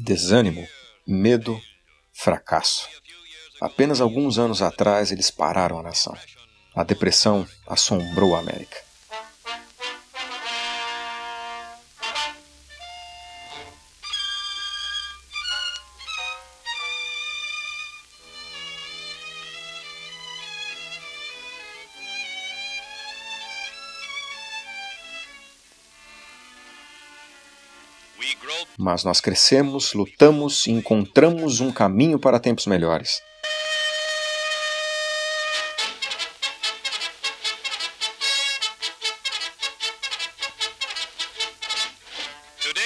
Desânimo, medo, fracasso. Apenas alguns anos atrás eles pararam a nação. A depressão assombrou a América. Mas nós crescemos, lutamos e encontramos um caminho para tempos melhores.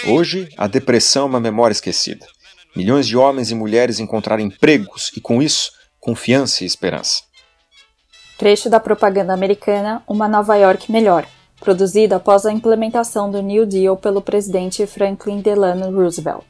Hoje, a depressão é uma memória esquecida. Milhões de homens e mulheres encontraram empregos e, com isso, confiança e esperança. Trecho da propaganda americana Uma Nova York Melhor, produzido após a implementação do New Deal pelo presidente Franklin Delano Roosevelt.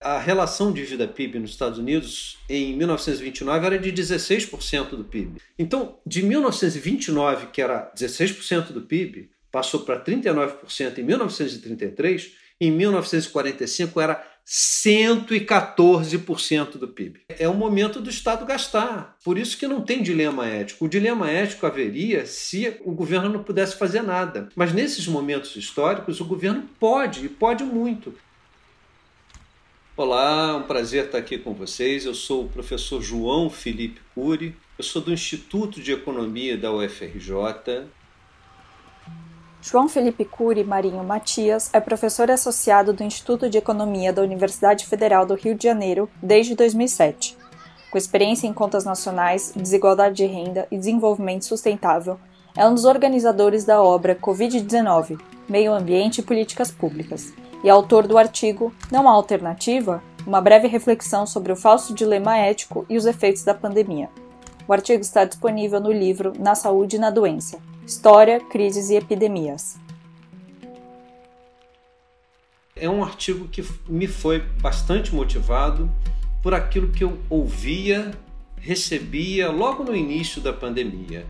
A relação dívida-PIB nos Estados Unidos em 1929 era de 16% do PIB. Então, de 1929, que era 16% do PIB, passou para 39% em 1933 em 1945 era 114% do PIB. É o momento do Estado gastar. Por isso que não tem dilema ético. O dilema ético haveria se o governo não pudesse fazer nada. Mas nesses momentos históricos, o governo pode, e pode muito. Olá, um prazer estar aqui com vocês. Eu sou o professor João Felipe Cury. Eu sou do Instituto de Economia da UFRJ João Felipe Cury Marinho Matias é professor associado do Instituto de Economia da Universidade Federal do Rio de Janeiro desde 2007. Com experiência em contas nacionais, desigualdade de renda e desenvolvimento sustentável, é um dos organizadores da obra Covid-19 Meio Ambiente e Políticas Públicas e autor do artigo Não há alternativa? Uma breve reflexão sobre o falso dilema ético e os efeitos da pandemia. O artigo está disponível no livro Na Saúde e na Doença, História, Crises e Epidemias. É um artigo que me foi bastante motivado por aquilo que eu ouvia, recebia logo no início da pandemia,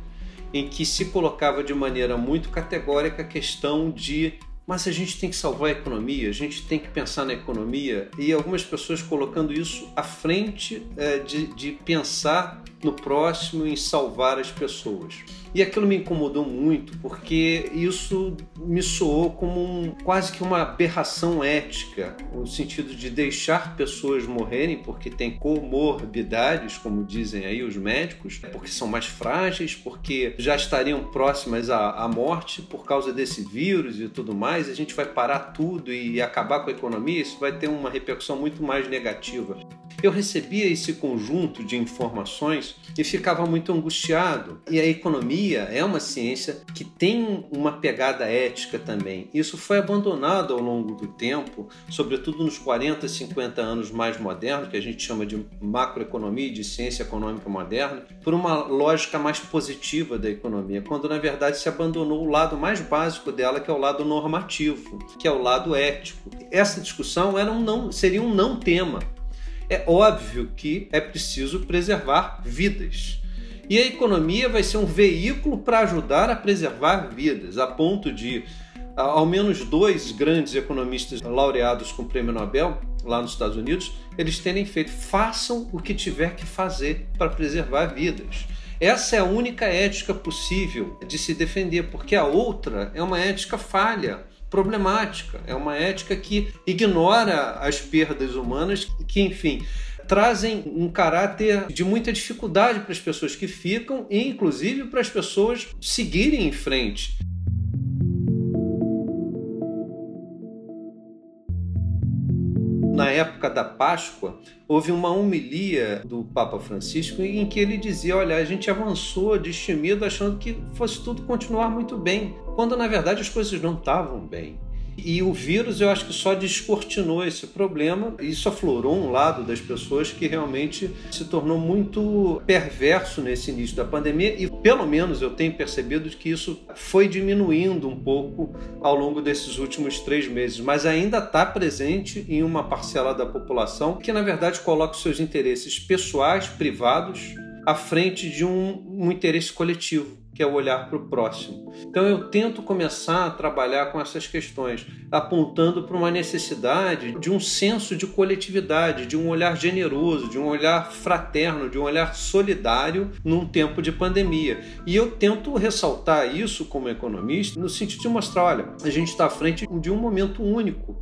em que se colocava de maneira muito categórica a questão de mas a gente tem que salvar a economia, a gente tem que pensar na economia, e algumas pessoas colocando isso à frente é, de, de pensar no próximo, em salvar as pessoas. E aquilo me incomodou muito, porque isso me soou como um, quase que uma aberração ética, no sentido de deixar pessoas morrerem porque têm comorbidades, como dizem aí os médicos, porque são mais frágeis, porque já estariam próximas à, à morte por causa desse vírus e tudo mais. A gente vai parar tudo e acabar com a economia, isso vai ter uma repercussão muito mais negativa. Eu recebia esse conjunto de informações e ficava muito angustiado. E a economia é uma ciência que tem uma pegada ética também. Isso foi abandonado ao longo do tempo, sobretudo nos 40, 50 anos mais modernos, que a gente chama de macroeconomia de ciência econômica moderna, por uma lógica mais positiva da economia, quando na verdade se abandonou o lado mais básico dela, que é o lado normativo, que é o lado ético. Essa discussão era um não, seria um não tema é óbvio que é preciso preservar vidas. E a economia vai ser um veículo para ajudar a preservar vidas, a ponto de ao menos dois grandes economistas laureados com o prêmio Nobel lá nos Estados Unidos, eles terem feito façam o que tiver que fazer para preservar vidas. Essa é a única ética possível de se defender, porque a outra é uma ética falha problemática, é uma ética que ignora as perdas humanas, que, enfim, trazem um caráter de muita dificuldade para as pessoas que ficam e, inclusive, para as pessoas seguirem em frente. Época da Páscoa, houve uma homilia do Papa Francisco em que ele dizia: Olha, a gente avançou destemido achando que fosse tudo continuar muito bem, quando na verdade as coisas não estavam bem. E o vírus eu acho que só descortinou esse problema, isso aflorou um lado das pessoas que realmente se tornou muito perverso nesse início da pandemia. E pelo menos eu tenho percebido que isso foi diminuindo um pouco ao longo desses últimos três meses, mas ainda está presente em uma parcela da população que na verdade coloca os seus interesses pessoais, privados, à frente de um, um interesse coletivo que é o olhar para o próximo. Então eu tento começar a trabalhar com essas questões, apontando para uma necessidade de um senso de coletividade, de um olhar generoso, de um olhar fraterno, de um olhar solidário num tempo de pandemia. E eu tento ressaltar isso como economista no sentido de mostrar, olha, a gente está à frente de um momento único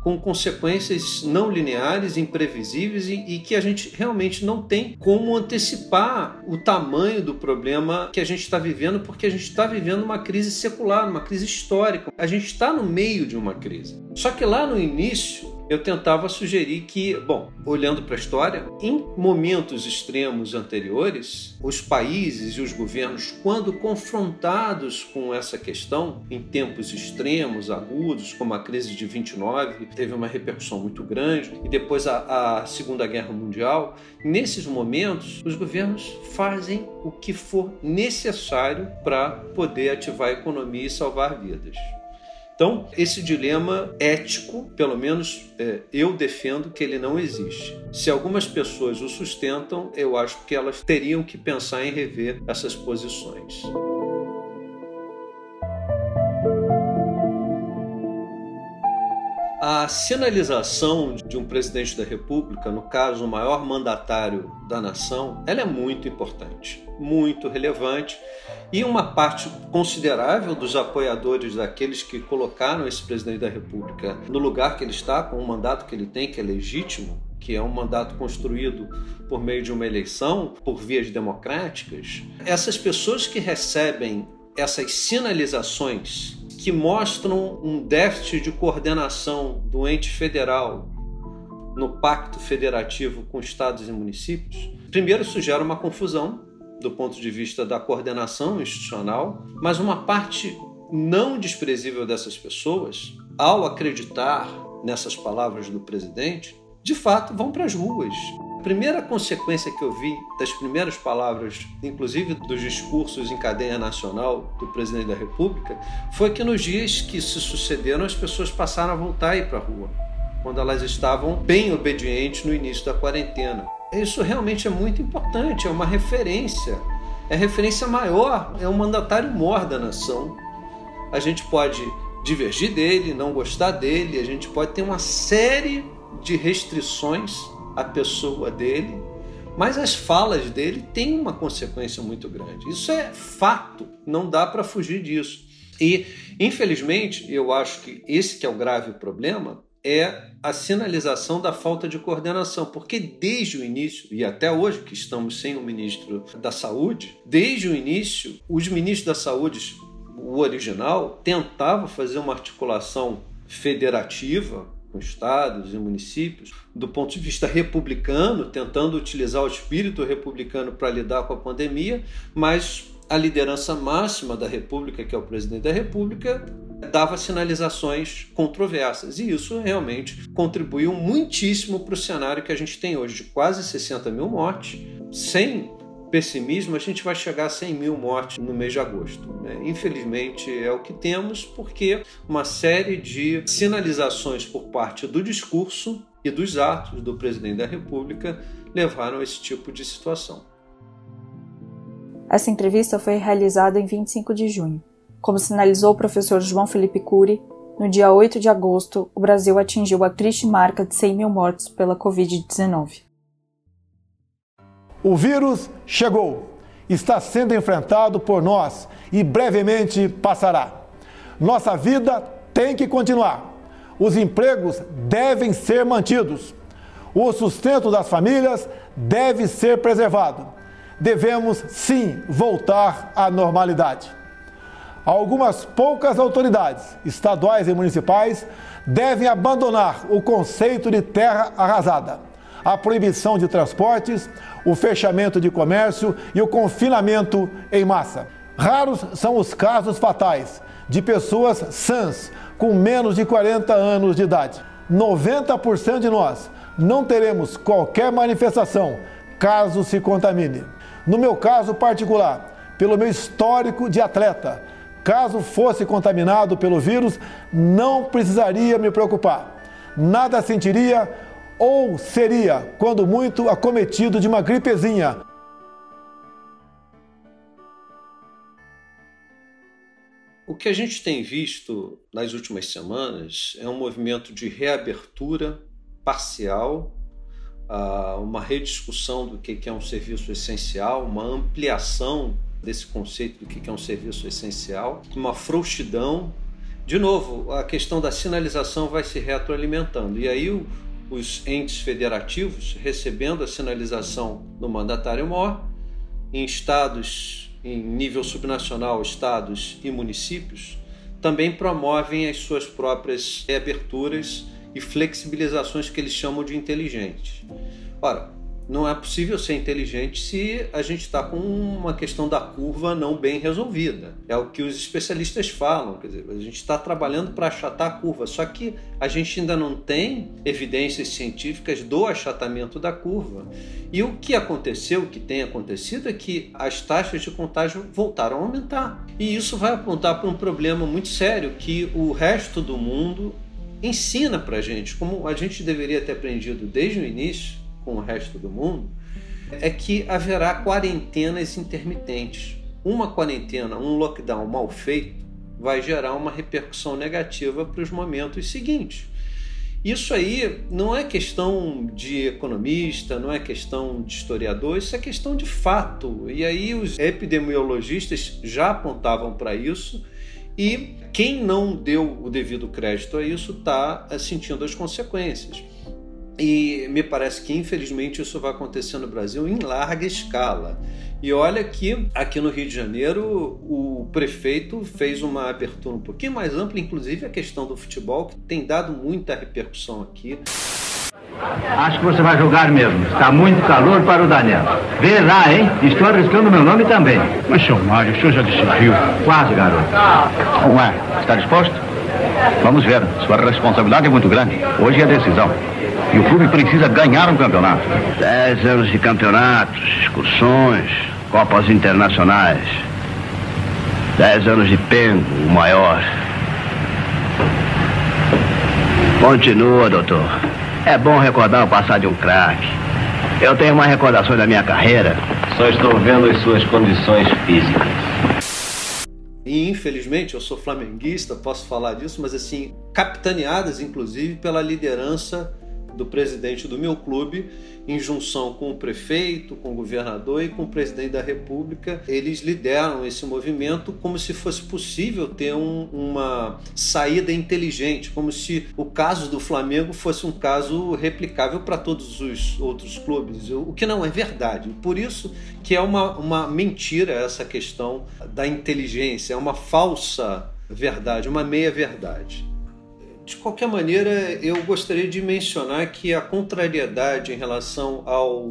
com consequências não lineares, imprevisíveis e, e, que a gente realmente não tem como antecipar o tamanho do problema que a gente está vivendo, porque a gente está vivendo uma crise secular, uma crise histórica. A gente está no meio de uma crise. Só que lá no início eu tentava sugerir que, bom, olhando para a história, em momentos extremos anteriores, os países e os governos, quando confrontados com essa questão, em tempos extremos, agudos, como a crise de 29, teve uma repercussão muito grande, e depois a, a Segunda Guerra Mundial, nesses momentos, os governos fazem o que for necessário para poder ativar a economia e salvar vidas. Então, esse dilema ético, pelo menos é, eu defendo que ele não existe. Se algumas pessoas o sustentam, eu acho que elas teriam que pensar em rever essas posições. A sinalização de um presidente da República, no caso o maior mandatário da nação, ela é muito importante, muito relevante e uma parte considerável dos apoiadores daqueles que colocaram esse presidente da República no lugar que ele está, com o mandato que ele tem, que é legítimo, que é um mandato construído por meio de uma eleição, por vias democráticas, essas pessoas que recebem essas sinalizações que mostram um déficit de coordenação do ente federal no pacto federativo com estados e municípios, primeiro isso gera uma confusão do ponto de vista da coordenação institucional, mas uma parte não desprezível dessas pessoas, ao acreditar nessas palavras do presidente, de fato vão para as ruas. A primeira consequência que eu vi das primeiras palavras, inclusive dos discursos em cadeia nacional do presidente da República, foi que nos dias que se sucederam as pessoas passaram a voltar a ir para a rua, quando elas estavam bem obedientes no início da quarentena. Isso realmente é muito importante, é uma referência. É referência maior, é um mandatário mor da nação. A gente pode divergir dele, não gostar dele, a gente pode ter uma série de restrições à pessoa dele, mas as falas dele têm uma consequência muito grande. Isso é fato, não dá para fugir disso. E, infelizmente, eu acho que esse que é o grave problema, é a sinalização da falta de coordenação, porque desde o início, e até hoje que estamos sem o ministro da Saúde, desde o início, os ministros da Saúde, o original, tentava fazer uma articulação federativa com estados e municípios, do ponto de vista republicano, tentando utilizar o espírito republicano para lidar com a pandemia, mas a liderança máxima da República, que é o presidente da República, dava sinalizações controversas. E isso realmente contribuiu muitíssimo para o cenário que a gente tem hoje, de quase 60 mil mortes. Sem pessimismo, a gente vai chegar a 100 mil mortes no mês de agosto. Né? Infelizmente é o que temos, porque uma série de sinalizações por parte do discurso e dos atos do presidente da República levaram a esse tipo de situação. Essa entrevista foi realizada em 25 de junho. Como sinalizou o professor João Felipe Cury, no dia 8 de agosto, o Brasil atingiu a triste marca de 100 mil mortos pela Covid-19. O vírus chegou, está sendo enfrentado por nós e brevemente passará. Nossa vida tem que continuar. Os empregos devem ser mantidos. O sustento das famílias deve ser preservado devemos sim voltar à normalidade. Algumas poucas autoridades, estaduais e municipais, devem abandonar o conceito de terra arrasada, a proibição de transportes, o fechamento de comércio e o confinamento em massa. Raros são os casos fatais de pessoas sãs com menos de 40 anos de idade. 90% de nós não teremos qualquer manifestação caso se contamine. No meu caso particular, pelo meu histórico de atleta, Caso fosse contaminado pelo vírus, não precisaria me preocupar. Nada sentiria ou seria, quando muito, acometido de uma gripezinha. O que a gente tem visto nas últimas semanas é um movimento de reabertura parcial, ah, uma rediscussão do que é um serviço essencial, uma ampliação desse conceito do que é um serviço essencial, uma frouxidão. De novo, a questão da sinalização vai se retroalimentando. E aí os entes federativos, recebendo a sinalização do mandatário maior, em estados em nível subnacional, estados e municípios, também promovem as suas próprias reaberturas e flexibilizações que eles chamam de inteligentes. Ora, não é possível ser inteligente se a gente está com uma questão da curva não bem resolvida. É o que os especialistas falam, quer dizer, a gente está trabalhando para achatar a curva, só que a gente ainda não tem evidências científicas do achatamento da curva. E o que aconteceu, o que tem acontecido, é que as taxas de contágio voltaram a aumentar. E isso vai apontar para um problema muito sério que o resto do mundo ensina para a gente, como a gente deveria ter aprendido desde o início com o resto do mundo, é que haverá quarentenas intermitentes. Uma quarentena, um lockdown mal feito, vai gerar uma repercussão negativa para os momentos seguintes. Isso aí não é questão de economista, não é questão de historiador, isso é questão de fato. E aí os epidemiologistas já apontavam para isso e quem não deu o devido crédito a isso está sentindo as consequências. E me parece que, infelizmente, isso vai acontecer no Brasil em larga escala. E olha que aqui no Rio de Janeiro o prefeito fez uma abertura um pouquinho mais ampla, inclusive a questão do futebol, que tem dado muita repercussão aqui. Acho que você vai jogar mesmo. Está muito calor para o Daniel. Vê lá, hein? Estou arriscando meu nome também. Mas, seu Mário, o senhor já decidiu? Quase, garoto. Não é? Está disposto? Vamos ver. Sua responsabilidade é muito grande. Hoje é a decisão. E o clube precisa ganhar um campeonato. Dez anos de campeonatos, excursões, Copas internacionais. Dez anos de pengo, o maior. Continua, doutor. É bom recordar o passado de um craque. Eu tenho uma recordação da minha carreira. Só estou vendo as suas condições físicas. E infelizmente eu sou flamenguista, posso falar disso, mas assim, capitaneadas inclusive pela liderança do presidente do meu clube, em junção com o prefeito, com o governador e com o presidente da República. Eles lideram esse movimento como se fosse possível ter um, uma saída inteligente, como se o caso do Flamengo fosse um caso replicável para todos os outros clubes, o que não é verdade. Por isso que é uma, uma mentira essa questão da inteligência, é uma falsa verdade, uma meia verdade. De qualquer maneira, eu gostaria de mencionar que a contrariedade em relação ao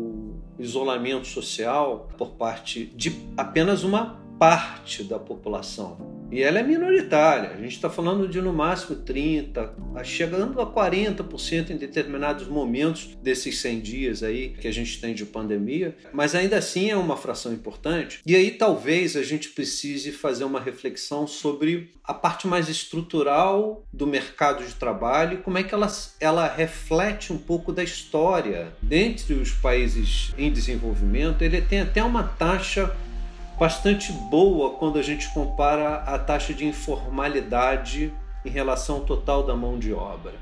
isolamento social por parte de apenas uma parte da população e ela é minoritária. A gente está falando de no máximo 30%, chegando a 40% em determinados momentos desses 100 dias aí que a gente tem de pandemia, mas ainda assim é uma fração importante. E aí talvez a gente precise fazer uma reflexão sobre a parte mais estrutural do mercado de trabalho, como é que ela, ela reflete um pouco da história. Dentre os países em desenvolvimento, ele tem até uma taxa bastante boa quando a gente compara a taxa de informalidade em relação ao total da mão de obra.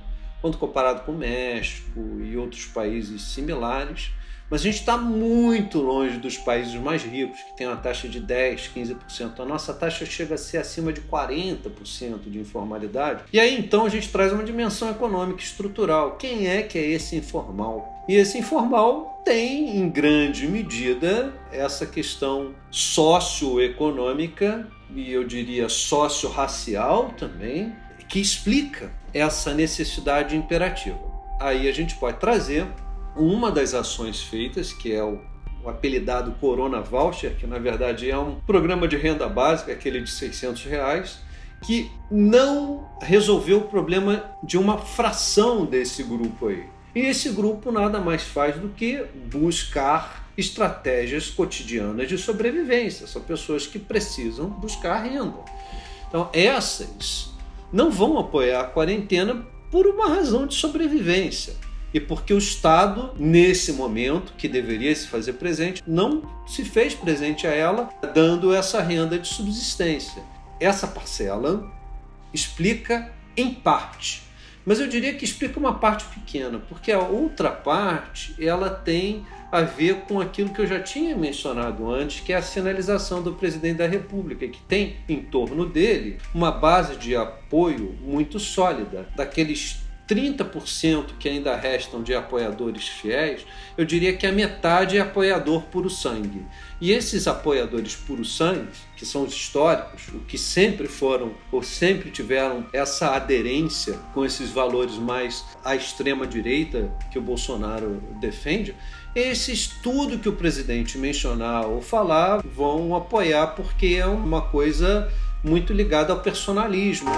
Quando comparado com o México e outros países similares, mas a gente está muito longe dos países mais ricos, que têm uma taxa de 10%, 15%. A nossa taxa chega a ser acima de 40% de informalidade. E aí então a gente traz uma dimensão econômica estrutural. Quem é que é esse informal? E esse informal tem, em grande medida, essa questão socioeconômica e eu diria socio-racial também, que explica essa necessidade imperativa. Aí a gente pode trazer uma das ações feitas, que é o, o apelidado Corona Voucher, que na verdade é um programa de renda básica, aquele de 600 reais, que não resolveu o problema de uma fração desse grupo aí. E esse grupo nada mais faz do que buscar estratégias cotidianas de sobrevivência. São pessoas que precisam buscar renda. Então, essas não vão apoiar a quarentena por uma razão de sobrevivência. E porque o Estado, nesse momento, que deveria se fazer presente, não se fez presente a ela, dando essa renda de subsistência. Essa parcela explica em parte, mas eu diria que explica uma parte pequena, porque a outra parte ela tem a ver com aquilo que eu já tinha mencionado antes, que é a sinalização do presidente da República, que tem em torno dele uma base de apoio muito sólida, daqueles 30% que ainda restam de apoiadores fiéis, eu diria que a metade é apoiador puro sangue. E esses apoiadores puro sangue, que são os históricos, o que sempre foram ou sempre tiveram essa aderência com esses valores mais à extrema direita que o Bolsonaro defende, esses tudo que o presidente mencionar ou falar vão apoiar porque é uma coisa muito ligada ao personalismo.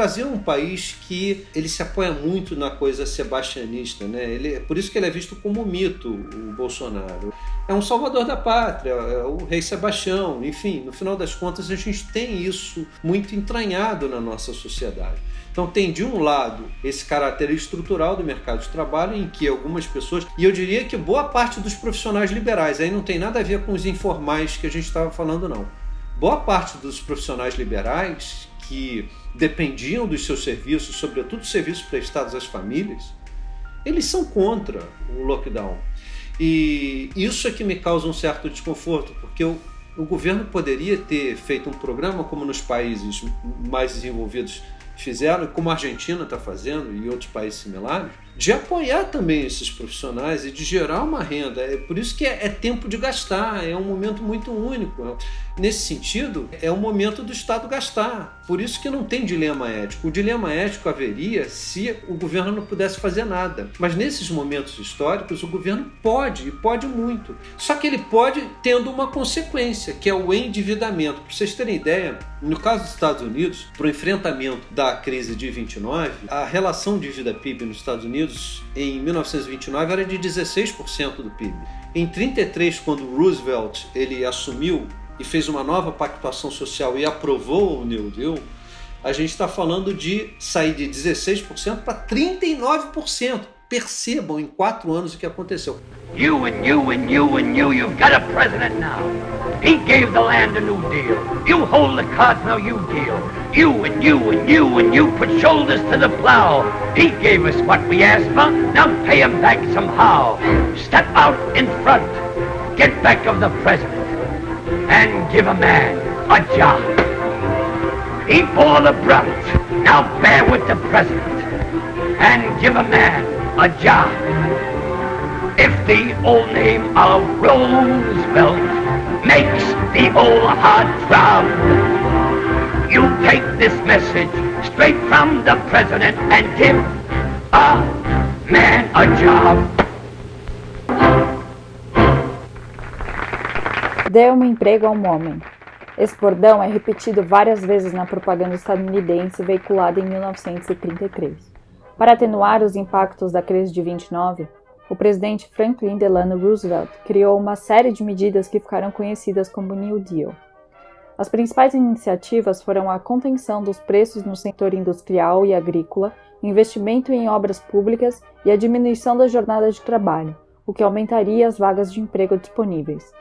Brasil é um país que ele se apoia muito na coisa sebastianista, né? Ele, é por isso que ele é visto como mito, o Bolsonaro. É um salvador da pátria, é o rei Sebastião, enfim, no final das contas a gente tem isso muito entranhado na nossa sociedade. Então tem de um lado esse caráter estrutural do mercado de trabalho em que algumas pessoas, e eu diria que boa parte dos profissionais liberais, aí não tem nada a ver com os informais que a gente estava falando não. Boa parte dos profissionais liberais que dependiam dos seus serviços, sobretudo serviços prestados às famílias, eles são contra o lockdown. E isso é que me causa um certo desconforto, porque o, o governo poderia ter feito um programa como nos países mais desenvolvidos fizeram, como a Argentina está fazendo e outros países similares, de apoiar também esses profissionais e de gerar uma renda. É por isso que é, é tempo de gastar, é um momento muito único. Nesse sentido, é o momento do Estado gastar. Por isso que não tem dilema ético. O dilema ético haveria se o governo não pudesse fazer nada. Mas nesses momentos históricos, o governo pode, e pode muito. Só que ele pode tendo uma consequência, que é o endividamento. Para vocês terem ideia, no caso dos Estados Unidos, para o enfrentamento da crise de 29, a relação dívida-PIB nos Estados Unidos em 1929 era de 16% do PIB. Em 33, quando Roosevelt ele assumiu e fez uma nova pactuação social e aprovou o New Deal, a gente está falando de sair de 16% para 39%. Percebam em quatro anos o que aconteceu. You and you and you and you, you've got a president now. He gave the land a new deal. You hold the cards, now you deal. You and you and you and you put shoulders to the plow. He gave us what we asked for, now pay him back somehow. Step out in front, get back of the president and give a man a job. He bore the brunt, now bear with the president and give a man a job. If the old name of Roosevelt makes the old heart throb, you take this message straight from the president and give a man a job. Dê um emprego a um homem. Esse bordão é repetido várias vezes na propaganda estadunidense veiculada em 1933. Para atenuar os impactos da crise de 29, o presidente Franklin Delano Roosevelt criou uma série de medidas que ficaram conhecidas como New Deal. As principais iniciativas foram a contenção dos preços no setor industrial e agrícola, investimento em obras públicas e a diminuição da jornada de trabalho, o que aumentaria as vagas de emprego disponíveis.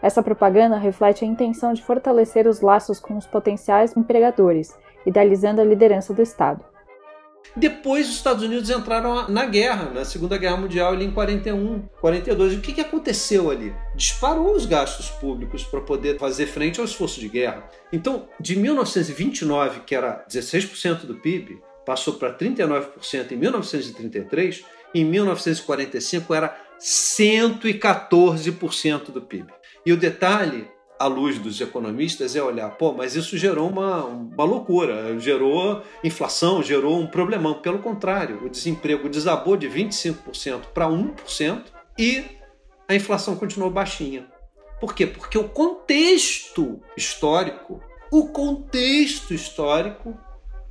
Essa propaganda reflete a intenção de fortalecer os laços com os potenciais empregadores, idealizando a liderança do Estado. Depois os Estados Unidos entraram na guerra, na Segunda Guerra Mundial, ali em 41, 42. E o que, que aconteceu ali? Disparou os gastos públicos para poder fazer frente ao esforço de guerra. Então, de 1929, que era 16% do PIB, passou para 39% em 1933, em 1945 era 114% do PIB. E o detalhe, à luz dos economistas, é olhar, pô, mas isso gerou uma, uma loucura, gerou inflação, gerou um problemão. Pelo contrário, o desemprego desabou de 25% para 1% e a inflação continuou baixinha. Por quê? Porque o contexto histórico, o contexto histórico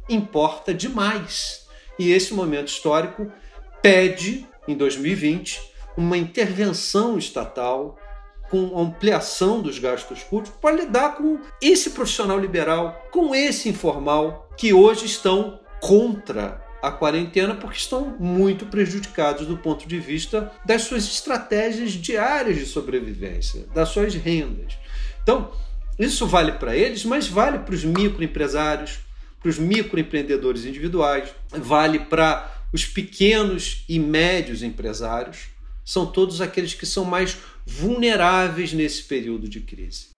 importa demais. E esse momento histórico pede, em 2020, uma intervenção estatal com ampliação dos gastos públicos para lidar com esse profissional liberal, com esse informal que hoje estão contra a quarentena porque estão muito prejudicados do ponto de vista das suas estratégias diárias de sobrevivência, das suas rendas. Então, isso vale para eles, mas vale para os microempresários, para os microempreendedores individuais, vale para os pequenos e médios empresários. São todos aqueles que são mais vulneráveis nesse período de crise.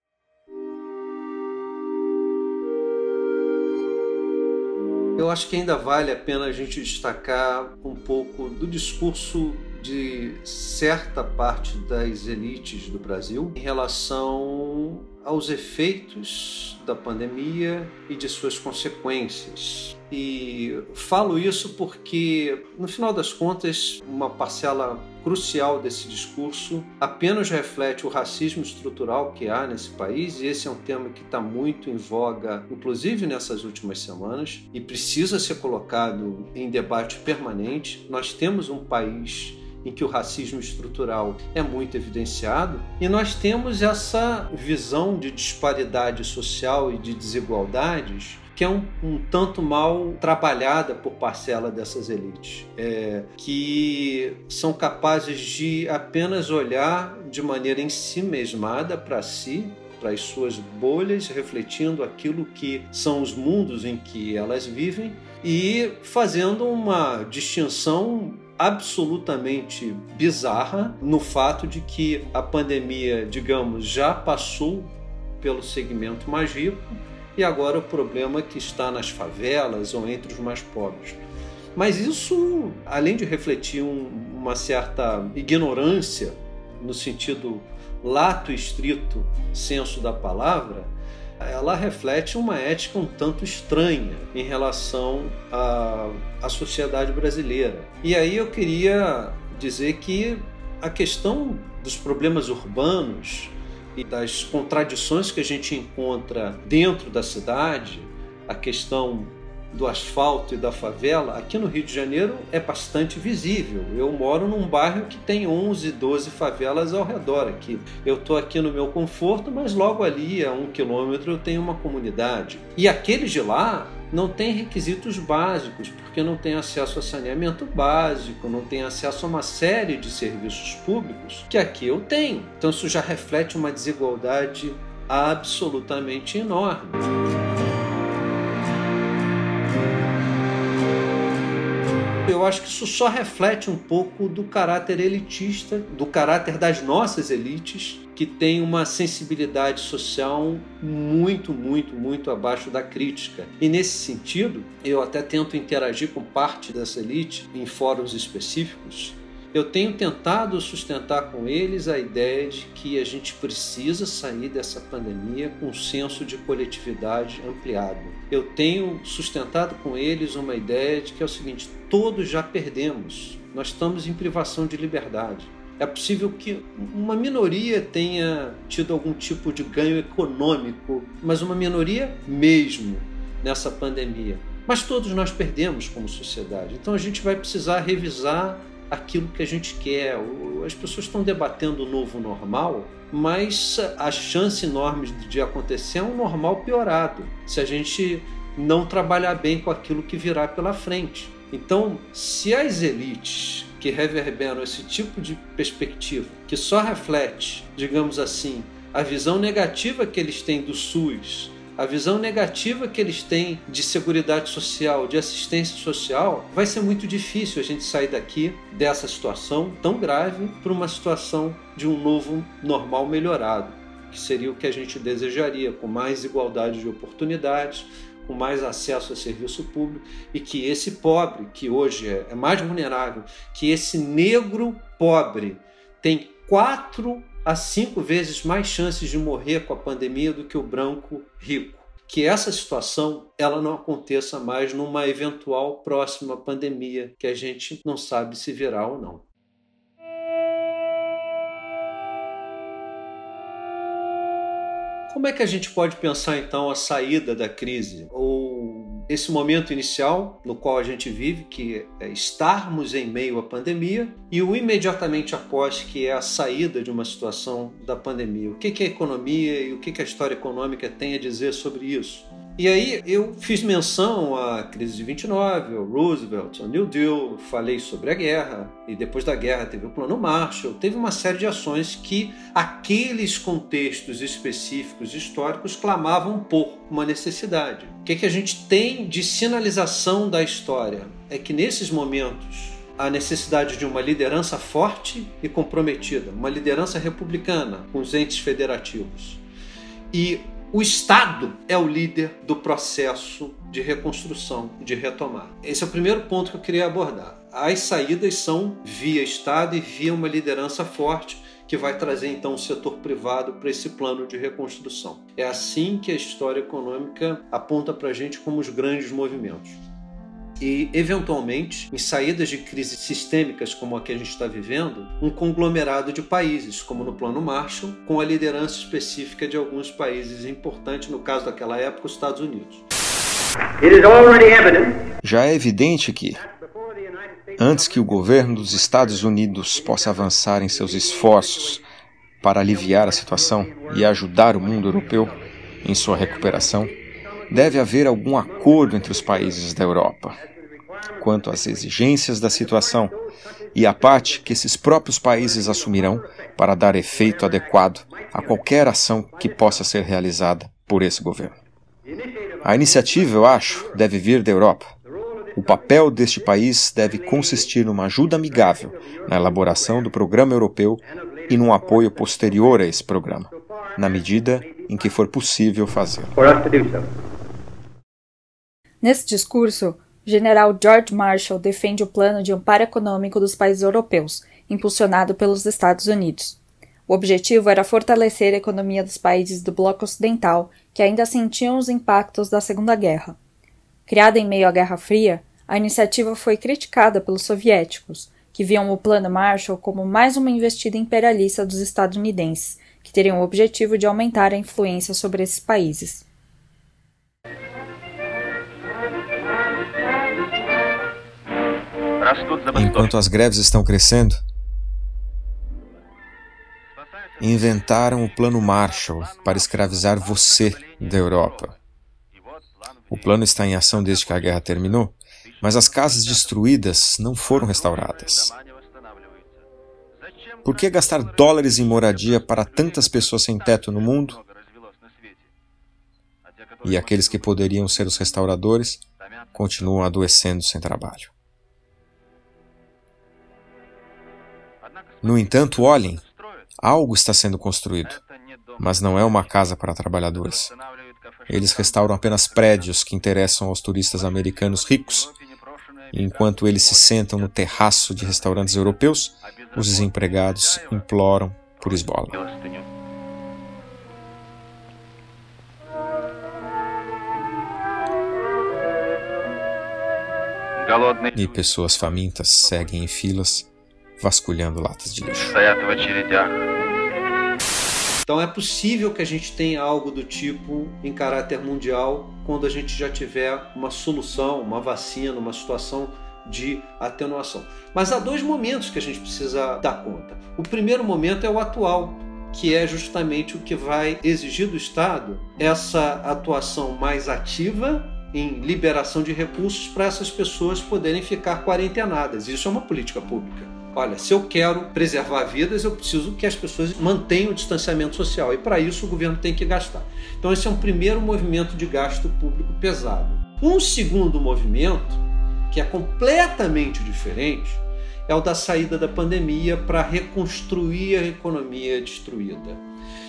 Eu acho que ainda vale a pena a gente destacar um pouco do discurso de certa parte das elites do Brasil em relação aos efeitos da pandemia e de suas consequências. E falo isso porque, no final das contas, uma parcela crucial desse discurso apenas reflete o racismo estrutural que há nesse país, e esse é um tema que está muito em voga, inclusive nessas últimas semanas, e precisa ser colocado em debate permanente. Nós temos um país em que o racismo estrutural é muito evidenciado, e nós temos essa visão de disparidade social e de desigualdades que é um, um, tanto mal trabalhada por parcela dessas elites, é, que são capazes de apenas olhar de maneira em si mesmada para si, para as suas bolhas, refletindo aquilo que são os mundos em que elas vivem e fazendo uma distinção absolutamente bizarra no fato de que a pandemia, digamos, já passou pelo segmento mais rico e agora o problema é que está nas favelas ou entre os mais pobres. Mas isso, além de refletir um, uma certa ignorância no sentido lato estrito senso da palavra, ela reflete uma ética um tanto estranha em relação à, à sociedade brasileira. E aí eu queria dizer que a questão dos problemas urbanos e das contradições que a gente encontra dentro da cidade, a questão do asfalto e da favela, aqui no Rio de Janeiro é bastante visível. Eu moro num bairro que tem 11, 12 favelas ao redor aqui. Eu estou aqui no meu conforto, mas logo ali, a um quilômetro, eu tenho uma comunidade. E aqueles de lá não têm requisitos básicos, porque não têm acesso a saneamento básico, não têm acesso a uma série de serviços públicos que aqui eu tenho. Então isso já reflete uma desigualdade absolutamente enorme. Eu acho que isso só reflete um pouco do caráter elitista, do caráter das nossas elites, que tem uma sensibilidade social muito, muito, muito abaixo da crítica. E nesse sentido, eu até tento interagir com parte dessa elite em fóruns específicos eu tenho tentado sustentar com eles a ideia de que a gente precisa sair dessa pandemia com um senso de coletividade ampliado. Eu tenho sustentado com eles uma ideia de que é o seguinte: todos já perdemos, nós estamos em privação de liberdade. É possível que uma minoria tenha tido algum tipo de ganho econômico, mas uma minoria mesmo nessa pandemia. Mas todos nós perdemos como sociedade. Então a gente vai precisar revisar aquilo que a gente quer. As pessoas estão debatendo o novo normal, mas a chance enorme de acontecer é um normal piorado, se a gente não trabalhar bem com aquilo que virá pela frente. Então, se as elites que reverberam esse tipo de perspectiva, que só reflete, digamos assim, a visão negativa que eles têm do SUS, a visão negativa que eles têm de segurança social, de assistência social, vai ser muito difícil a gente sair daqui dessa situação tão grave para uma situação de um novo normal melhorado, que seria o que a gente desejaria, com mais igualdade de oportunidades, com mais acesso a serviço público e que esse pobre, que hoje é, é mais vulnerável, que esse negro pobre tem quatro a cinco vezes mais chances de morrer com a pandemia do que o branco rico. Que essa situação ela não aconteça mais numa eventual próxima pandemia que a gente não sabe se virá ou não. Como é que a gente pode pensar então a saída da crise? Ou esse momento inicial no qual a gente vive, que é estarmos em meio à pandemia, e o imediatamente após, que é a saída de uma situação da pandemia. O que, que a economia e o que, a história econômica tem a dizer sobre isso? E aí eu fiz menção à crise de 29, ao Roosevelt, ao New Deal, falei sobre a guerra, e depois da guerra teve o Plano Marshall, teve uma série de ações que aqueles contextos específicos históricos clamavam por uma necessidade. O que, que a gente tem de sinalização da história? É que nesses momentos a necessidade de uma liderança forte e comprometida, uma liderança republicana com os entes federativos. E o Estado é o líder do processo de reconstrução, de retomar. Esse é o primeiro ponto que eu queria abordar. As saídas são via Estado e via uma liderança forte que vai trazer então o setor privado para esse plano de reconstrução. É assim que a história econômica aponta para a gente como os grandes movimentos e, eventualmente, em saídas de crises sistêmicas como a que a gente está vivendo, um conglomerado de países, como no Plano Marshall, com a liderança específica de alguns países importantes, no caso daquela época, os Estados Unidos. Já é evidente que, antes que o governo dos Estados Unidos possa avançar em seus esforços para aliviar a situação e ajudar o mundo europeu em sua recuperação, deve haver algum acordo entre os países da Europa quanto às exigências da situação e a parte que esses próprios países assumirão para dar efeito adequado a qualquer ação que possa ser realizada por esse governo. A iniciativa, eu acho, deve vir da Europa. O papel deste país deve consistir numa ajuda amigável na elaboração do programa europeu e num apoio posterior a esse programa, na medida em que for possível fazê-lo. Nesse discurso, o general George Marshall defende o plano de amparo econômico dos países europeus, impulsionado pelos Estados Unidos. O objetivo era fortalecer a economia dos países do bloco ocidental que ainda sentiam os impactos da Segunda Guerra. Criada em meio à Guerra Fria, a iniciativa foi criticada pelos soviéticos, que viam o Plano Marshall como mais uma investida imperialista dos estadunidenses, que teriam o objetivo de aumentar a influência sobre esses países. Enquanto as greves estão crescendo, inventaram o Plano Marshall para escravizar você da Europa. O plano está em ação desde que a guerra terminou, mas as casas destruídas não foram restauradas. Por que gastar dólares em moradia para tantas pessoas sem teto no mundo? E aqueles que poderiam ser os restauradores continuam adoecendo sem trabalho. No entanto, olhem, algo está sendo construído, mas não é uma casa para trabalhadores. Eles restauram apenas prédios que interessam aos turistas americanos ricos. Enquanto eles se sentam no terraço de restaurantes europeus, os desempregados imploram por esbola. E pessoas famintas seguem em filas vasculhando latas de lixo. Então é possível que a gente tenha algo do tipo em caráter mundial quando a gente já tiver uma solução, uma vacina, uma situação de atenuação. Mas há dois momentos que a gente precisa dar conta. O primeiro momento é o atual, que é justamente o que vai exigir do Estado essa atuação mais ativa em liberação de recursos para essas pessoas poderem ficar quarentenadas. Isso é uma política pública. Olha, se eu quero preservar vidas, eu preciso que as pessoas mantenham o distanciamento social e para isso o governo tem que gastar. Então, esse é um primeiro movimento de gasto público pesado. Um segundo movimento, que é completamente diferente, é o da saída da pandemia para reconstruir a economia destruída.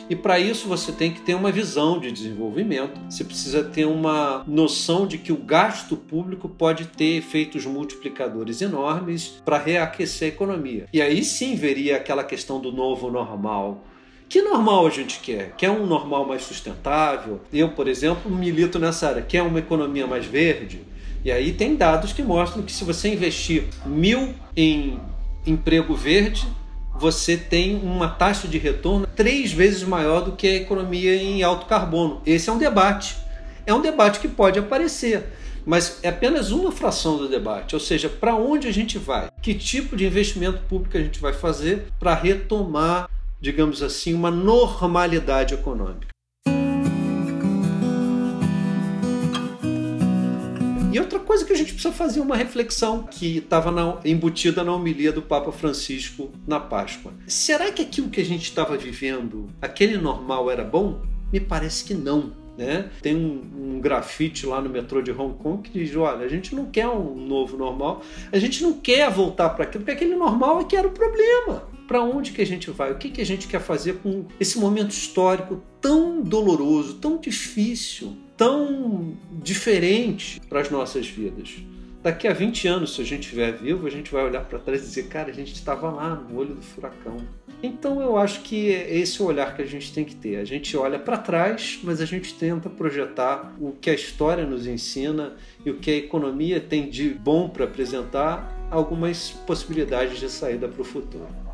E para isso você tem que ter uma visão de desenvolvimento, você precisa ter uma noção de que o gasto público pode ter efeitos multiplicadores enormes para reaquecer a economia. E aí sim veria aquela questão do novo normal. Que normal a gente quer? Quer um normal mais sustentável? Eu, por exemplo, milito nessa área. Quer uma economia mais verde? E aí tem dados que mostram que se você investir mil em emprego verde, você tem uma taxa de retorno três vezes maior do que a economia em alto carbono. Esse é um debate. É um debate que pode aparecer, mas é apenas uma fração do debate. Ou seja, para onde a gente vai? Que tipo de investimento público a gente vai fazer para retomar, digamos assim, uma normalidade econômica? E outra coisa que a gente precisa fazer uma reflexão que estava embutida na homilia do Papa Francisco na Páscoa. Será que aquilo que a gente estava vivendo, aquele normal era bom? Me parece que não. Né? Tem um, um, grafite lá no metrô de Hong Kong que diz: olha, a gente não quer um novo normal, a gente não quer voltar para aquilo, porque aquele normal é que era o problema. Para onde que a gente vai? O que, que a gente quer fazer com esse momento histórico tão doloroso, tão difícil, tão diferente para as nossas vidas? Daqui a 20 anos, se a gente estiver vivo, a gente vai olhar para trás e dizer: cara, a gente estava lá no olho do furacão. Então eu acho que é esse o olhar que a gente tem que ter. A gente olha para trás, mas a gente tenta projetar o que a história nos ensina e o que a economia tem de bom para apresentar, algumas possibilidades de saída para o futuro.